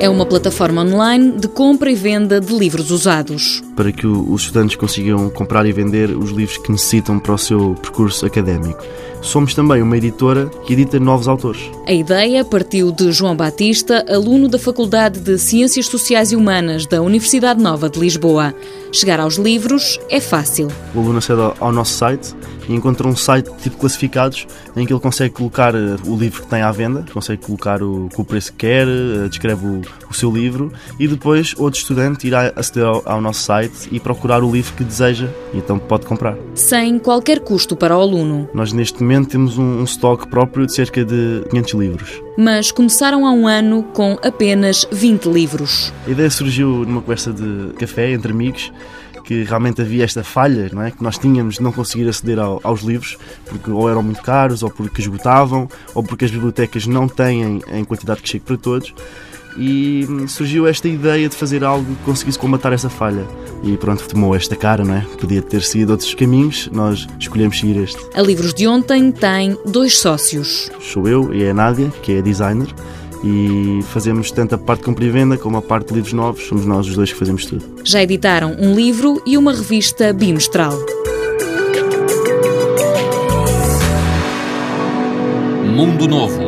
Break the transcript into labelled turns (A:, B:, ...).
A: É uma plataforma online de compra e venda de livros usados.
B: Para que os estudantes consigam comprar e vender os livros que necessitam para o seu percurso académico. Somos também uma editora que edita novos autores.
A: A ideia partiu de João Batista, aluno da Faculdade de Ciências Sociais e Humanas da Universidade Nova de Lisboa. Chegar aos livros é fácil.
B: O aluno acede ao nosso site e encontra um site tipo classificados em que ele consegue colocar eh, o livro que tem à venda, consegue colocar o, o preço que quer, eh, descreve o, o, seu livro e depois outro estudante irá aceder ao, ao, nosso site e procurar o livro que deseja e então pode comprar.
A: Sem qualquer custo para o aluno.
B: Nós neste momento temos um, um estoque próprio de cerca de 500 livros.
A: Mas começaram há um ano com apenas 20 livros.
B: A ideia surgiu numa conversa de café entre amigos que realmente havia esta falha, não é? que nós tínhamos de não conseguir aceder ao, aos livros, porque ou eram muito caros, ou porque esgotavam, ou porque as bibliotecas não têm em quantidade que chegue para todos. E hum, surgiu esta ideia de fazer algo que conseguisse combater essa falha. E pronto, tomou esta cara, não é? Podia ter sido outros caminhos, nós escolhemos seguir este.
A: A Livros de Ontem tem dois sócios.
B: Sou eu e é a Nádia, que é designer e fazemos tanto a parte de compra e venda como a parte de livros novos, somos nós os dois que fazemos tudo.
A: Já editaram um livro e uma revista bimestral.
C: Mundo Novo,